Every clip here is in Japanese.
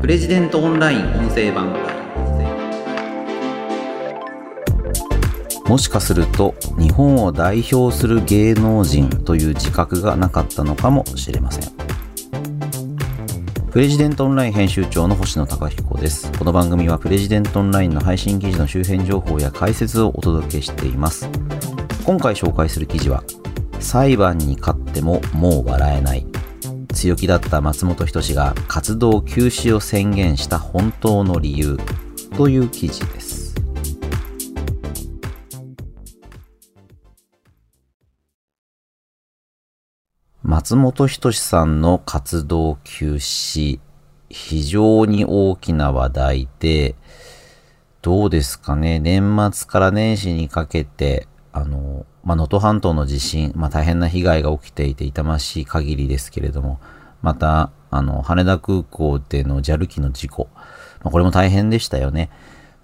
プレジデントオンライン音声版。もしかすると日本を代表する芸能人という自覚がなかったのかもしれません。プレジデントオンライン編集長の星野貴彦です。この番組はプレジデントオンラインの配信記事の周辺情報や解説をお届けしています。今回紹介する記事は裁判に勝ってももう笑えない。強気だった松本人志が活動休止を宣言した本当の理由という記事です。松本人志さんの活動休止非常に大きな話題でどうですかね？年末から年始にかけてあのまあ、能登半島の地震、まあ、大変な被害が起きていて痛ましい限りですけれども、また、あの、羽田空港での JAL 機の事故、まあ、これも大変でしたよね。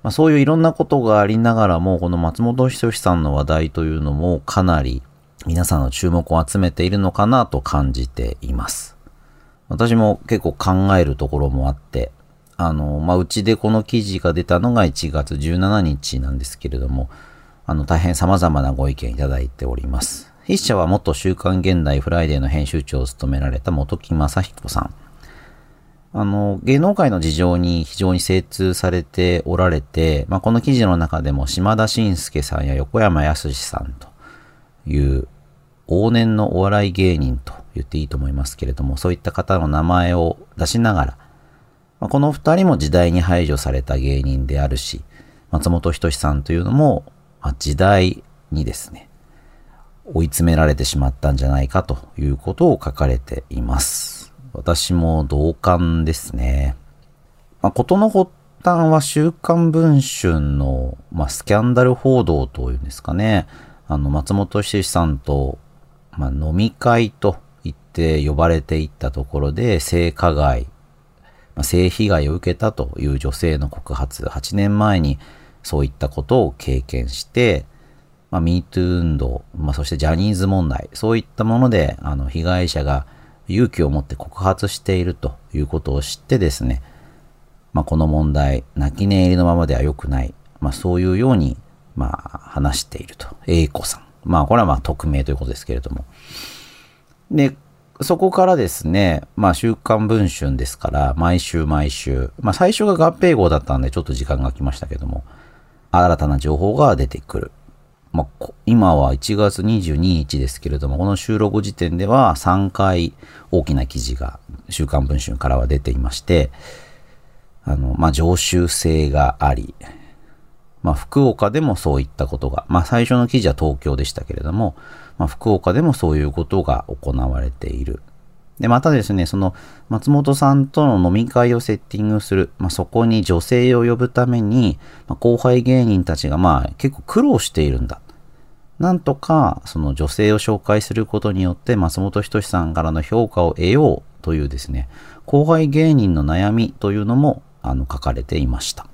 まあ、そういういろんなことがありながらも、この松本人志さんの話題というのもかなり皆さんの注目を集めているのかなと感じています。私も結構考えるところもあって、あの、まあ、うちでこの記事が出たのが1月17日なんですけれども、あの、大変様々なご意見いただいております。筆者は元週刊現代フライデーの編集長を務められた元木昌彦さん。あの、芸能界の事情に非常に精通されておられて、まあ、この記事の中でも島田紳介さんや横山康さんという往年のお笑い芸人と言っていいと思いますけれども、そういった方の名前を出しながら、まあ、この二人も時代に排除された芸人であるし、松本人志さんというのも、時代にですね、追い詰められてしまったんじゃないかということを書かれています。私も同感ですね。まあ、ことの発端は週刊文春の、まあ、スキャンダル報道というんですかね。あの、松本志さんと、まあ、飲み会と言って呼ばれていったところで性加害、まあ、性被害を受けたという女性の告発、8年前にそういったことを経験して、まあ、MeToo 運動、まあ、そしてジャニーズ問題、そういったもので、あの、被害者が勇気を持って告発しているということを知ってですね、まあ、この問題、泣き寝入りのままでは良くない、まあ、そういうように、まあ、話していると。英子さん。まあ、これはまあ、匿名ということですけれども。で、そこからですね、まあ、週刊文春ですから、毎週毎週、まあ、最初が合併号だったんで、ちょっと時間が空きましたけども、新たな情報が出てくる。まあ、今は1月22日ですけれども、この収録時点では3回大きな記事が週刊文春からは出ていまして、あの、まあ、常習性があり、まあ、福岡でもそういったことが、まあ、最初の記事は東京でしたけれども、まあ、福岡でもそういうことが行われている。で、またですね、その松本さんとの飲み会をセッティングする、まあ、そこに女性を呼ぶために、まあ、後輩芸人たちがまあ結構苦労しているんだ。なんとかその女性を紹介することによって松本人志さんからの評価を得ようというですね、後輩芸人の悩みというのもあの書かれていました。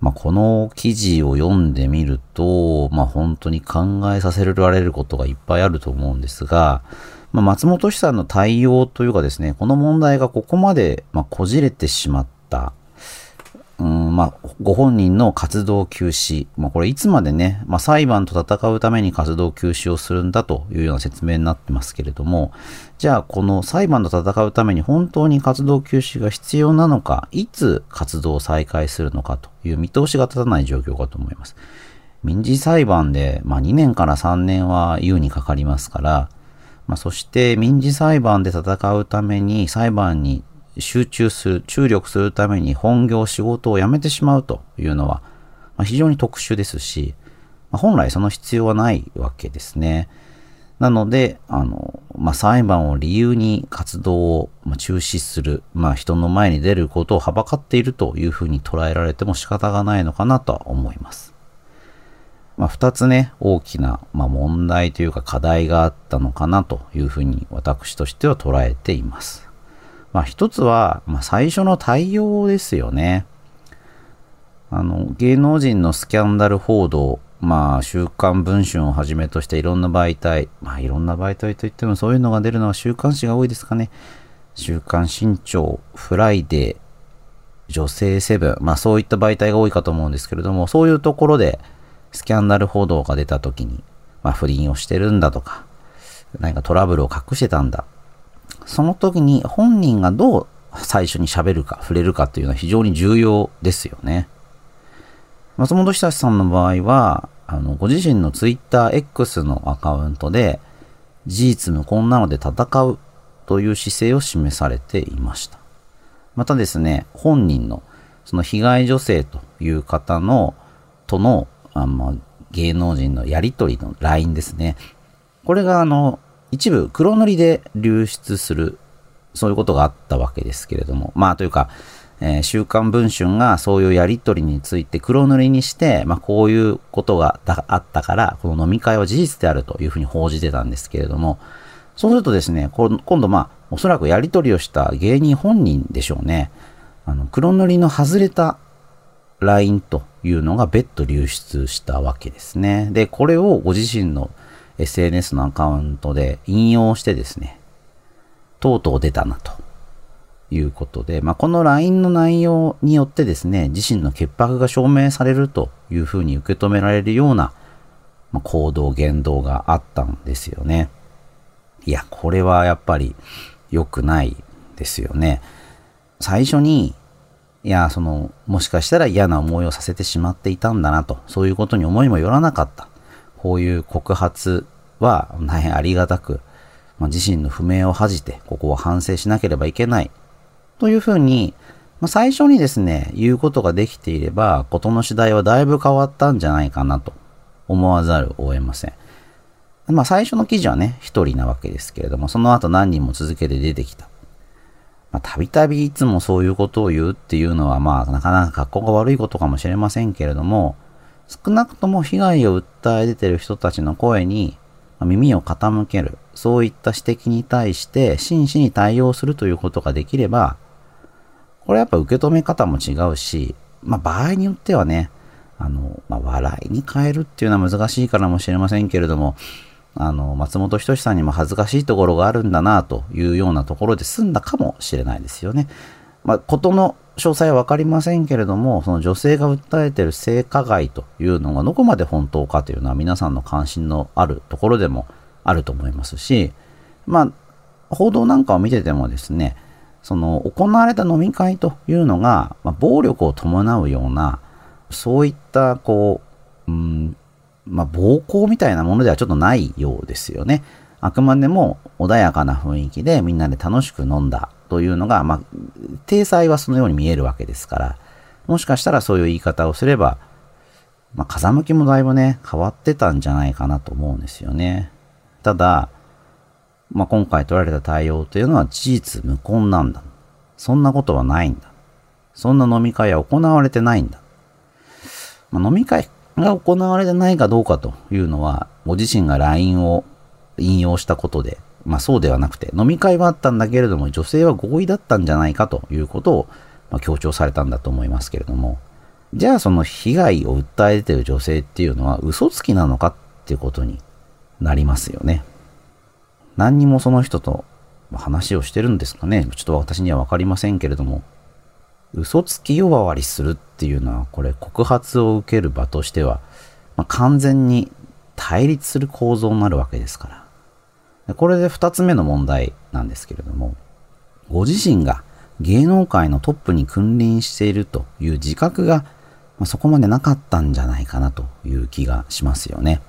まあ、この記事を読んでみると、まあ、本当に考えさせられることがいっぱいあると思うんですが、まあ、松本氏さんの対応というかですね、この問題がここまで、まあ、こじれてしまった、うんまあ、ご本人の活動休止、まあ、これいつまでね、まあ、裁判と戦うために活動休止をするんだというような説明になってますけれども、じゃあこの裁判と戦うために本当に活動休止が必要なのか、いつ活動を再開するのかという見通しが立たない状況かと思います。民事裁判で、まあ、2年から3年は優にかかりますから、まあ、そして民事裁判で戦うために裁判に集中する、注力するために本業仕事を辞めてしまうというのは、まあ、非常に特殊ですし、まあ、本来その必要はないわけですね。なので、あの、まあ、裁判を理由に活動を中止する、まあ、人の前に出ることをはばかっているというふうに捉えられても仕方がないのかなとは思います。まあ、二つね、大きな、まあ、問題というか課題があったのかなというふうに私としては捉えています。まあ、一つは、まあ、最初の対応ですよね。あの、芸能人のスキャンダル報道、まあ、週刊文春をはじめとしていろんな媒体、まあ、いろんな媒体といってもそういうのが出るのは週刊誌が多いですかね。週刊新潮、フライデー、女性セブン、まあそういった媒体が多いかと思うんですけれども、そういうところでスキャンダル報道が出た時に、まあ不倫をしてるんだとか、何かトラブルを隠してたんだ。その時に本人がどう最初に喋るか、触れるかっていうのは非常に重要ですよね。松本人志さんの場合は、あの、ご自身の TwitterX のアカウントで、事実無根なので戦うという姿勢を示されていました。またですね、本人の、その被害女性という方の、との、あの、芸能人のやりとりの LINE ですね。これがあの、一部黒塗りで流出する、そういうことがあったわけですけれども、まあというか、えー、週刊文春がそういうやりとりについて黒塗りにして、まあこういうことがあったから、この飲み会は事実であるというふうに報じてたんですけれども、そうするとですね、今度まあ、おそらくやりとりをした芸人本人でしょうね。あの、黒塗りの外れた LINE というのが別途流出したわけですね。で、これをご自身の SNS のアカウントで引用してですね、とうとう出たなということで、まあ、この LINE の内容によってですね、自身の潔白が証明されるというふうに受け止められるような、まあ、行動、言動があったんですよね。いや、これはやっぱり良くないですよね。最初に、いや、その、もしかしたら嫌な思いをさせてしまっていたんだなと、そういうことに思いもよらなかった。こういう告発は大変ありがたく、まあ、自身の不明を恥じて、ここは反省しなければいけない。というふうに、まあ、最初にですね、言うことができていれば、ことの次第はだいぶ変わったんじゃないかなと思わざるを得ません。まあ最初の記事はね、一人なわけですけれども、その後何人も続けて出てきた。まあたびたびいつもそういうことを言うっていうのは、まあなかなか格好が悪いことかもしれませんけれども、少なくとも被害を訴え出てる人たちの声に耳を傾ける、そういった指摘に対して真摯に対応するということができれば、これやっぱ受け止め方も違うし、まあ場合によってはね、あの、まあ笑いに変えるっていうのは難しいからもしれませんけれども、あの、松本人志さんにも恥ずかしいところがあるんだなというようなところで済んだかもしれないですよね。まあ、ことの詳細はわかりませんけれども、その女性が訴えている性加害というのがどこまで本当かというのは皆さんの関心のあるところでもあると思いますし、まあ、報道なんかを見ててもですね、その行われた飲み会というのが、まあ、暴力を伴うような、そういった、こう、うん、まあ、暴行みたいなものではちょっとないようですよね。あくまでも穏やかな雰囲気でみんなで楽しく飲んだというのが、まあ、体裁はそのように見えるわけですから、もしかしたらそういう言い方をすれば、まあ、風向きもだいぶね、変わってたんじゃないかなと思うんですよね。ただ、まあ、今回取られた対応というのは事実無根なんだ。そんなことはないんだ。そんな飲み会は行われてないんだ。まあ、飲み会が行われてないかどうかというのは、ご自身が LINE を引用したことで、まあそうではなくて、飲み会はあったんだけれども、女性は合意だったんじゃないかということを、まあ、強調されたんだと思いますけれども、じゃあその被害を訴えている女性っていうのは嘘つきなのかっていうことになりますよね。何にもその人と話をしてるんですかね。ちょっと私にはわかりませんけれども、嘘つき呼ばわりするっていうのは、これ告発を受ける場としては、まあ、完全に対立する構造になるわけですから。これで二つ目の問題なんですけれども、ご自身が芸能界のトップに君臨しているという自覚が、まあ、そこまでなかったんじゃないかなという気がしますよね。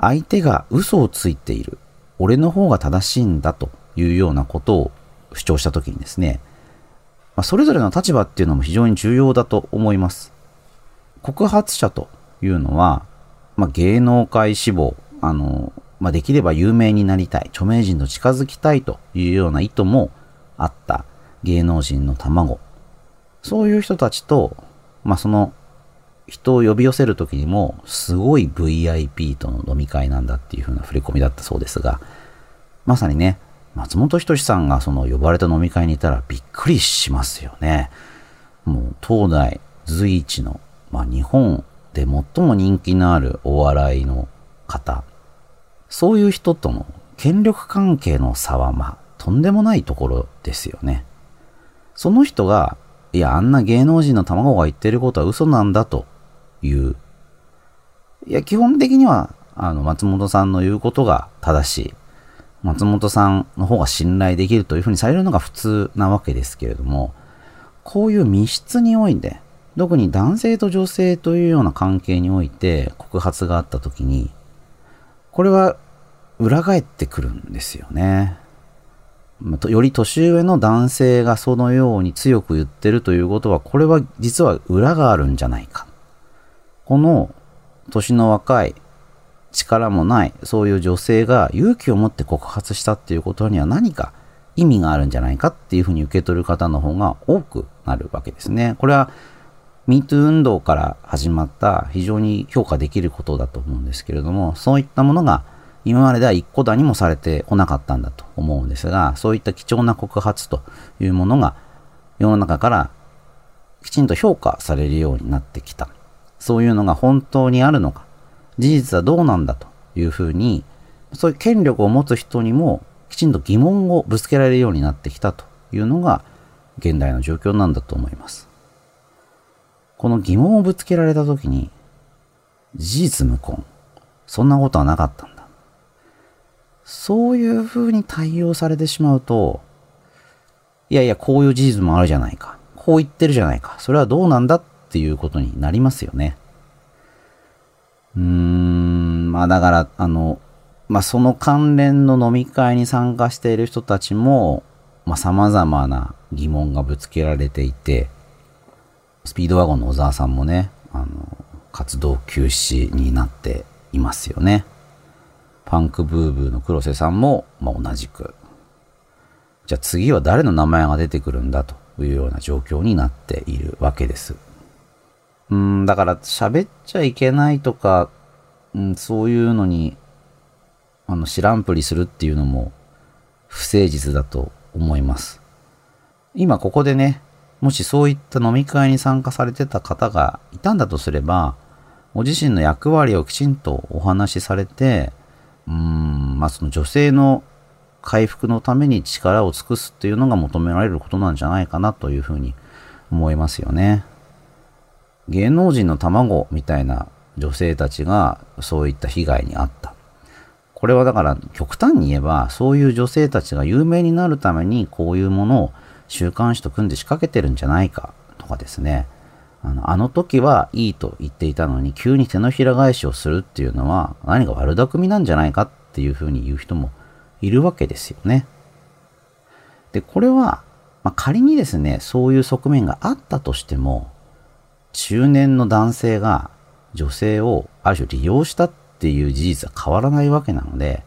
相手が嘘をついている、俺の方が正しいんだというようなことを主張したときにですね、まあ、それぞれの立場っていうのも非常に重要だと思います。告発者というのは、まあ、芸能界志望、あの、まあ、できれば有名になりたい、著名人と近づきたいというような意図もあった芸能人の卵。そういう人たちと、まあ、その人を呼び寄せるときにも、すごい VIP との飲み会なんだっていう風な触れ込みだったそうですが、まさにね、松本人志さんがその呼ばれた飲み会にいたらびっくりしますよね。もう東大随一の、まあ、日本で最も人気のあるお笑いの方。そういう人との権力関係の差はまあとんでもないところですよね。その人が、いや、あんな芸能人の卵が言ってることは嘘なんだという。いや、基本的には、あの、松本さんの言うことが正しい。松本さんの方が信頼できるというふうにされるのが普通なわけですけれども、こういう密室において、特に男性と女性というような関係において告発があった時に、これは裏返ってくるんですよね。より年上の男性がそのように強く言ってるということは、これは実は裏があるんじゃないか。この年の若い力もないそういう女性が勇気を持って告発したっていうことには何か意味があるんじゃないかっていうふうに受け取る方の方が多くなるわけですね。これは MeToo 運動から始まった非常に評価できることだと思うんですけれども、そういったものが今まででは一個だにもされてこなかったんだと思うんですが、そういった貴重な告発というものが世の中からきちんと評価されるようになってきた。そういうのが本当にあるのか、事実はどうなんだというふうに、そういう権力を持つ人にもきちんと疑問をぶつけられるようになってきたというのが現代の状況なんだと思います。この疑問をぶつけられたときに、事実無根。そんなことはなかったんだ。そういうふうに対応されてしまうと、いやいや、こういう事実もあるじゃないか。こう言ってるじゃないか。それはどうなんだっていうことになりますよね。うーん、まあだから、あの、まあその関連の飲み会に参加している人たちも、まあ様々な疑問がぶつけられていて、スピードワゴンの小沢さんもね、あの、活動休止になっていますよね。パンクブーブーの黒瀬さんも、まあ、同じく。じゃあ次は誰の名前が出てくるんだというような状況になっているわけです。うん、だから喋っちゃいけないとか、うん、そういうのに、あの、知らんぷりするっていうのも不誠実だと思います。今ここでね、もしそういった飲み会に参加されてた方がいたんだとすれば、ご自身の役割をきちんとお話しされて、うーん、まあその女性の回復のために力を尽くすっていうのが求められることなんじゃないかなというふうに思いますよね。芸能人の卵みたいな女性たちがそういった被害に遭った。これはだから極端に言えばそういう女性たちが有名になるためにこういうものを週刊誌と組んで仕掛けてるんじゃないかとかですね。あのあの時はいいと言っていたのに急に手のひら返しをするっていうのは何か悪巧みなんじゃないかっていうふうに言う人もいるわけですよね。で、これは、まあ、仮にですね、そういう側面があったとしても、中年の男性が女性をある種利用したっていう事実は変わらないわけなので、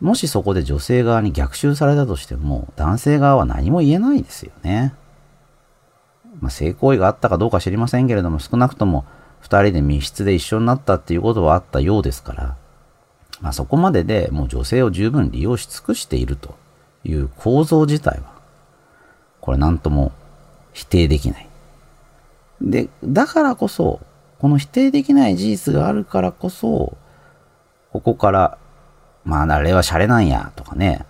もしそこで女性側に逆襲されたとしても、男性側は何も言えないですよね。まあ、性行為があったかどうか知りませんけれども、少なくとも二人で密室で一緒になったっていうことはあったようですから、まあ、そこまででもう女性を十分利用し尽くしているという構造自体は、これ何とも否定できない。で、だからこそ、この否定できない事実があるからこそ、ここからまあ、あれはシャレなんや、とかね、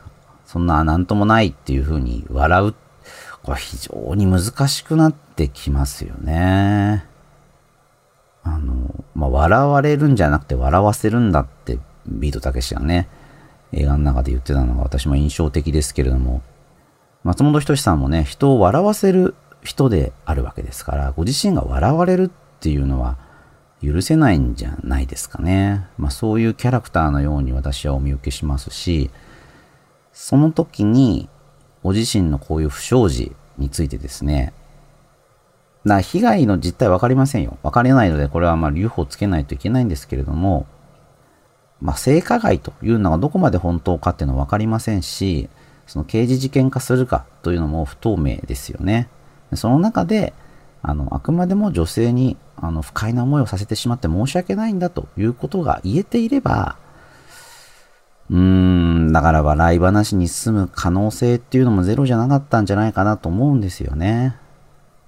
そんななんともないっていうふうに笑う。これ非常に難しくなってきますよね。あの、まあ、笑われるんじゃなくて笑わせるんだってビートたけしがね、映画の中で言ってたのが私も印象的ですけれども、松本人志さんもね、人を笑わせる人であるわけですから、ご自身が笑われるっていうのは、許せないんじゃないですかね。まあそういうキャラクターのように私はお見受けしますし、その時にご自身のこういう不祥事についてですね、な被害の実態分かりませんよ。分かれないので、これはまあ留保つけないといけないんですけれども、まあ、性加害というのがどこまで本当かっていうのは分かりませんし、その刑事事件化するかというのも不透明ですよね。その中で、あの、あくまでも女性にあの不快な思いをさせてしまって申し訳ないんだということが言えていれば、うーん、だから笑い話に進む可能性っていうのもゼロじゃなかったんじゃないかなと思うんですよね。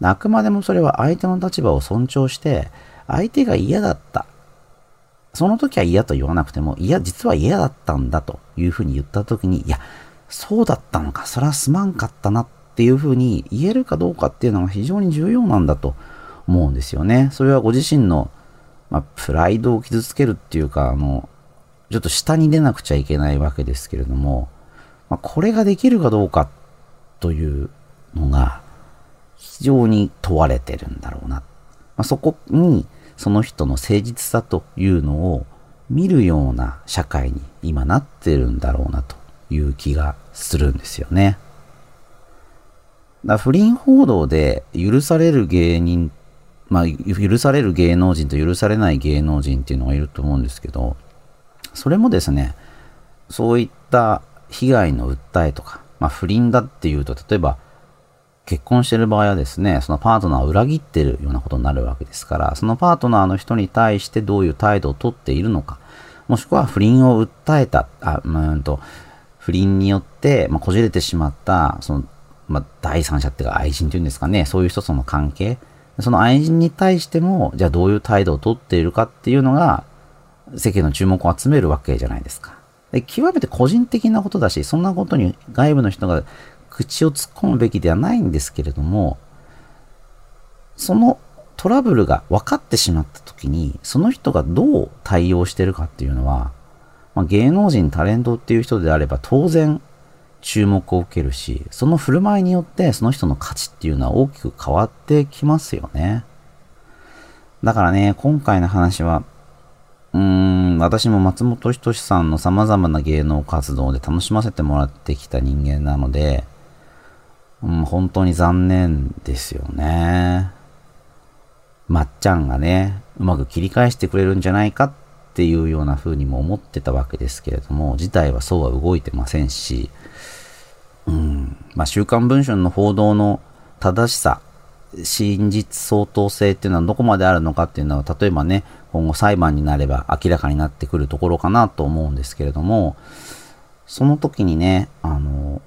あくまでもそれは相手の立場を尊重して、相手が嫌だった。その時は嫌と言わなくても、いや、実は嫌だったんだというふうに言った時に、いや、そうだったのか、それはすまんかったなっっていうふうに言えるかどうかっていうのが非常に重要なんだと思うんですよね。それはご自身の、まあ、プライドを傷つけるっていうか、あの、ちょっと下に出なくちゃいけないわけですけれども、まあ、これができるかどうかというのが非常に問われてるんだろうな。まあ、そこにその人の誠実さというのを見るような社会に今なってるんだろうなという気がするんですよね。だ不倫報道で許される芸人、まあ、許される芸能人と許されない芸能人っていうのがいると思うんですけど、それもですね、そういった被害の訴えとか、まあ、不倫だっていうと、例えば、結婚してる場合はですね、そのパートナーを裏切ってるようなことになるわけですから、そのパートナーの人に対してどういう態度をとっているのか、もしくは不倫を訴えた、あ、うんと、不倫によって、まあ、こじれてしまった、その、まあ、第三者っていうか愛人っていうんですかね、そういう人との関係、その愛人に対しても、じゃあどういう態度をとっているかっていうのが、世間の注目を集めるわけじゃないですか。で極めて個人的なことだし、そんなことに外部の人が口を突っ込むべきではないんですけれども、そのトラブルが分かってしまった時に、その人がどう対応してるかっていうのは、まあ、芸能人、タレントっていう人であれば当然注目を受けるし、その振る舞いによってその人の価値っていうのは大きく変わってきますよね。だからね、今回の話はうーん、私も松本人志さんの様々な芸能活動で楽しませてもらってきた人間なので、うん、本当に残念ですよね。まっちゃんがね、うまく切り返してくれるんじゃないかっていうような風にも思ってたわけですけれども、事態はそうは動いてませんし、うん、まあ、週刊文春の報道の正しさ、真実相当性っていうのはどこまであるのかっていうのは、例えばね、今後裁判になれば明らかになってくるところかなと思うんですけれども、その時にね、あの、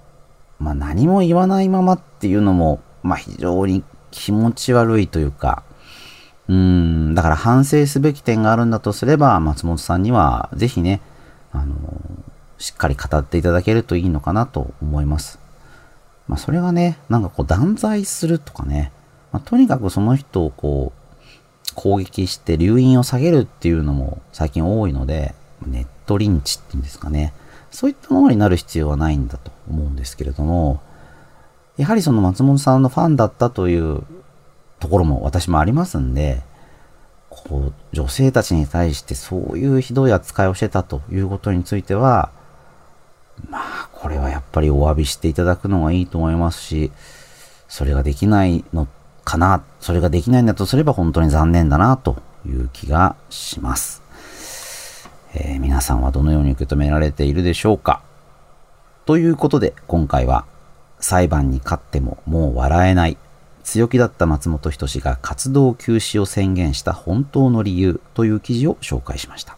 まあ、何も言わないままっていうのも、まあ、非常に気持ち悪いというか、うん、だから反省すべき点があるんだとすれば、松本さんにはぜひね、あの、しっかり語っていただけるといいのかなと思います。まあ、それがね、なんかこう断罪するとかね、まあ、とにかくその人をこう、攻撃して留飲を下げるっていうのも最近多いので、ネットリンチっていうんですかね。そういったものになる必要はないんだと思うんですけれども、やはりその松本さんのファンだったというところも私もありますんで、こう、女性たちに対してそういうひどい扱いをしてたということについては、まあ、これはやっぱりお詫びしていただくのがいいと思いますし、それができないのかな、それができないんだとすれば本当に残念だなという気がします。えー、皆さんはどのように受け止められているでしょうかということで今回は裁判に勝ってももう笑えない強気だった松本人志が活動休止を宣言した本当の理由という記事を紹介しました。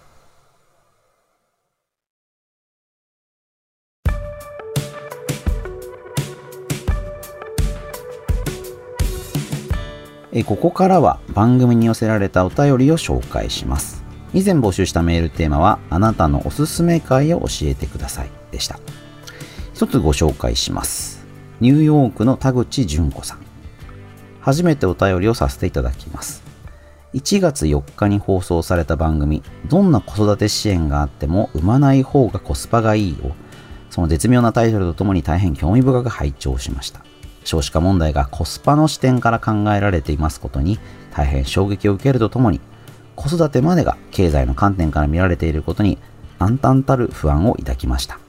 えここからは番組に寄せられたお便りを紹介します。以前募集したメールテーマは、あなたのおすすめ会を教えてくださいでした。一つご紹介します。ニューヨークの田口純子さん。初めてお便りをさせていただきます。1月4日に放送された番組、どんな子育て支援があっても産まない方がコスパがいいを、その絶妙なタイトルとともに大変興味深く拝聴しました。少子化問題がコスパの視点から考えられていますことに大変衝撃を受けるとともに子育てまでが経済の観点から見られていることに暗淡たる不安を抱きました。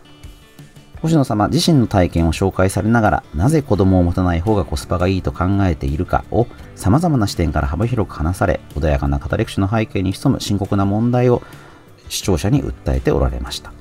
星野様自身の体験を紹介されながらなぜ子供を持たない方がコスパがいいと考えているかを様々な視点から幅広く話され穏やかな語り口の背景に潜む深刻な問題を視聴者に訴えておられました。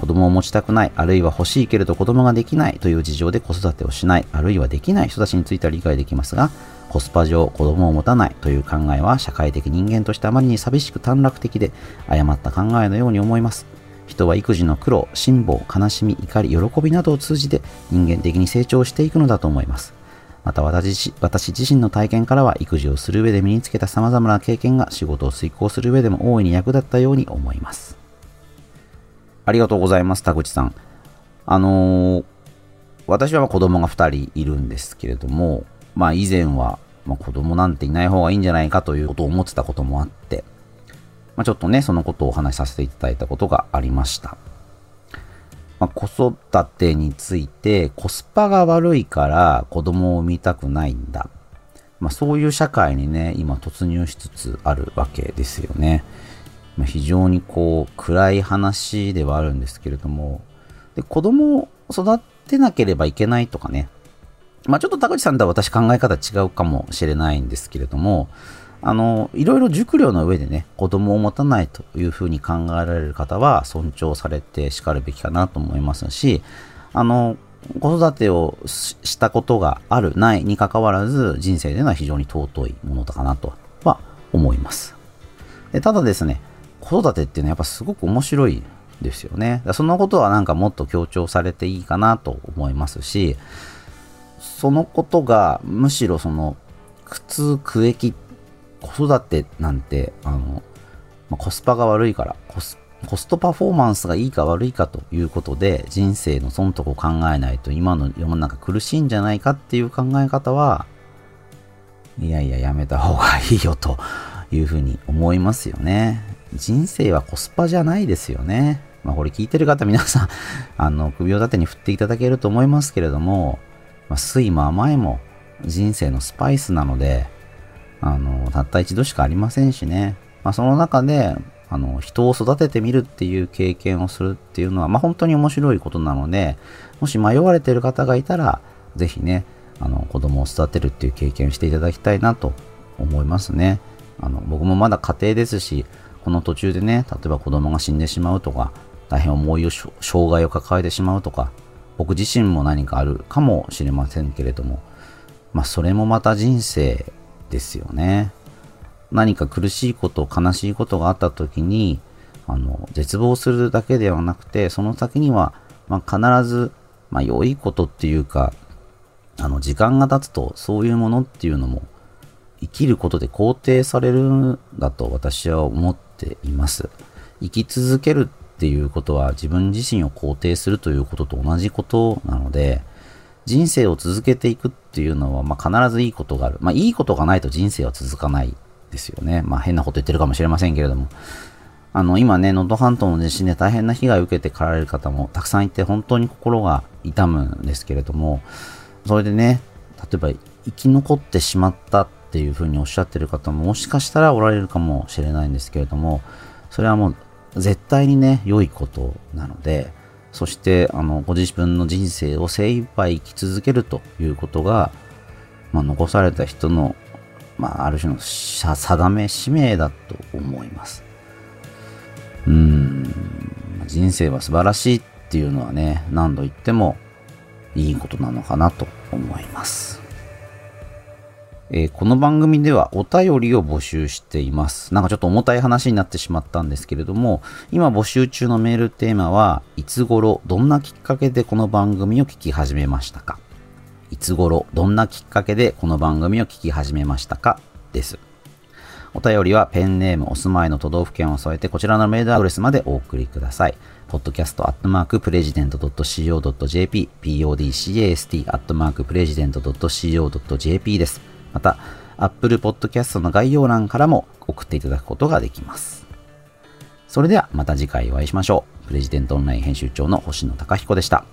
子供を持ちたくない、あるいは欲しいけれど子供ができないという事情で子育てをしない、あるいはできない人たちについては理解できますが、コスパ上子供を持たないという考えは社会的人間としてあまりに寂しく短絡的で誤った考えのように思います。人は育児の苦労、辛抱、悲しみ、怒り、喜びなどを通じて人間的に成長していくのだと思います。また私自身の体験からは育児をする上で身につけた様々な経験が仕事を遂行する上でも大いに役立ったように思います。ありがとうございます、田口さん。あのー、私は子供が2人いるんですけれども、まあ以前は、ま子供なんていない方がいいんじゃないかということを思ってたこともあって、まあ、ちょっとね、そのことをお話しさせていただいたことがありました。まあ、子育てについてコスパが悪いから子供を産みたくないんだ。まあ、そういう社会にね、今突入しつつあるわけですよね。まあ、非常にこう暗い話ではあるんですけれども、で子供を育てなければいけないとかね、まあ、ちょっと田口さんとは私考え方違うかもしれないんですけれども、あの、いろいろ熟慮の上でね、子供を持たないというふうに考えられる方は尊重されてしかるべきかなと思いますし、あの、子育てをしたことがある、ないにかかわらず、人生でのは非常に尊いものだかなとは思います。でただですね、子育てっていうのはやっぱすごく面白いですよね。そのことはなんかもっと強調されていいかなと思いますし、そのことがむしろその苦痛苦役子育てなんてあの、まあ、コスパが悪いからコスコストパフォーマンスがいいか悪いかということで人生の損得を考えないと今の世の中苦しいんじゃないかっていう考え方はいやいややめた方がいいよというふうに思いますよね。人生はコスパじゃないですよね。まあこれ聞いてる方皆さん あの首を縦に振っていただけると思いますけれども、まあ、酸も甘いも人生のスパイスなので、あの、たった一度しかありませんしね。まあ、その中で、あの、人を育ててみるっていう経験をするっていうのは、まあ、本当に面白いことなので、もし迷われてる方がいたら、ぜひね、あの、子供を育てるっていう経験をしていただきたいなと思いますね。あの、僕もまだ家庭ですし、この途中でね、例えば子供が死んでしまうとか、大変重い障害を抱えてしまうとか、僕自身も何かあるかもしれませんけれども、まあ、それもまた人生ですよね。何か苦しいこと、悲しいことがあった時に、あの、絶望するだけではなくて、その先には、まあ、必ず、まあ、良いことっていうか、あの、時間が経つと、そういうものっていうのも、生きることで肯定されるんだと私は思ってています。生き続けるっていうことは自分自身を肯定するということと同じことなので、人生を続けていくっていうのは、まあ、必ずいいことがある。まあ、いいことがないと人生は続かないですよね。まあ、変なこと言ってるかもしれませんけれども。あの、今ね、能登半島の地震で大変な被害を受けてかられる方もたくさんいて、本当に心が痛むんですけれども、それでね、例えば生き残ってしまったっっていうふうにおっしゃってる方ももしかしたらおられるかもしれないんですけれども、それはもう絶対にね、良いことなので、そして、あの、ご自分の人生を精一杯生き続けるということが、まあ、残された人の、まあ、ある種の定め、使命だと思います。うん、人生は素晴らしいっていうのはね、何度言ってもいいことなのかなと思います。えー、この番組ではお便りを募集しています。なんかちょっと重たい話になってしまったんですけれども、今募集中のメールテーマは、いつ頃、どんなきっかけでこの番組を聞き始めましたか？いつ頃、どんなきっかけでこの番組を聞き始めましたか？です。お便りはペンネーム、お住まいの都道府県を添えてこちらのメールアドレスまでお送りください。podcast.president.co.jp podcast.president.co.jp です。また、Apple Podcast の概要欄からも送っていただくことができます。それではまた次回お会いしましょう。プレジデントオンライン編集長の星野貴彦でした。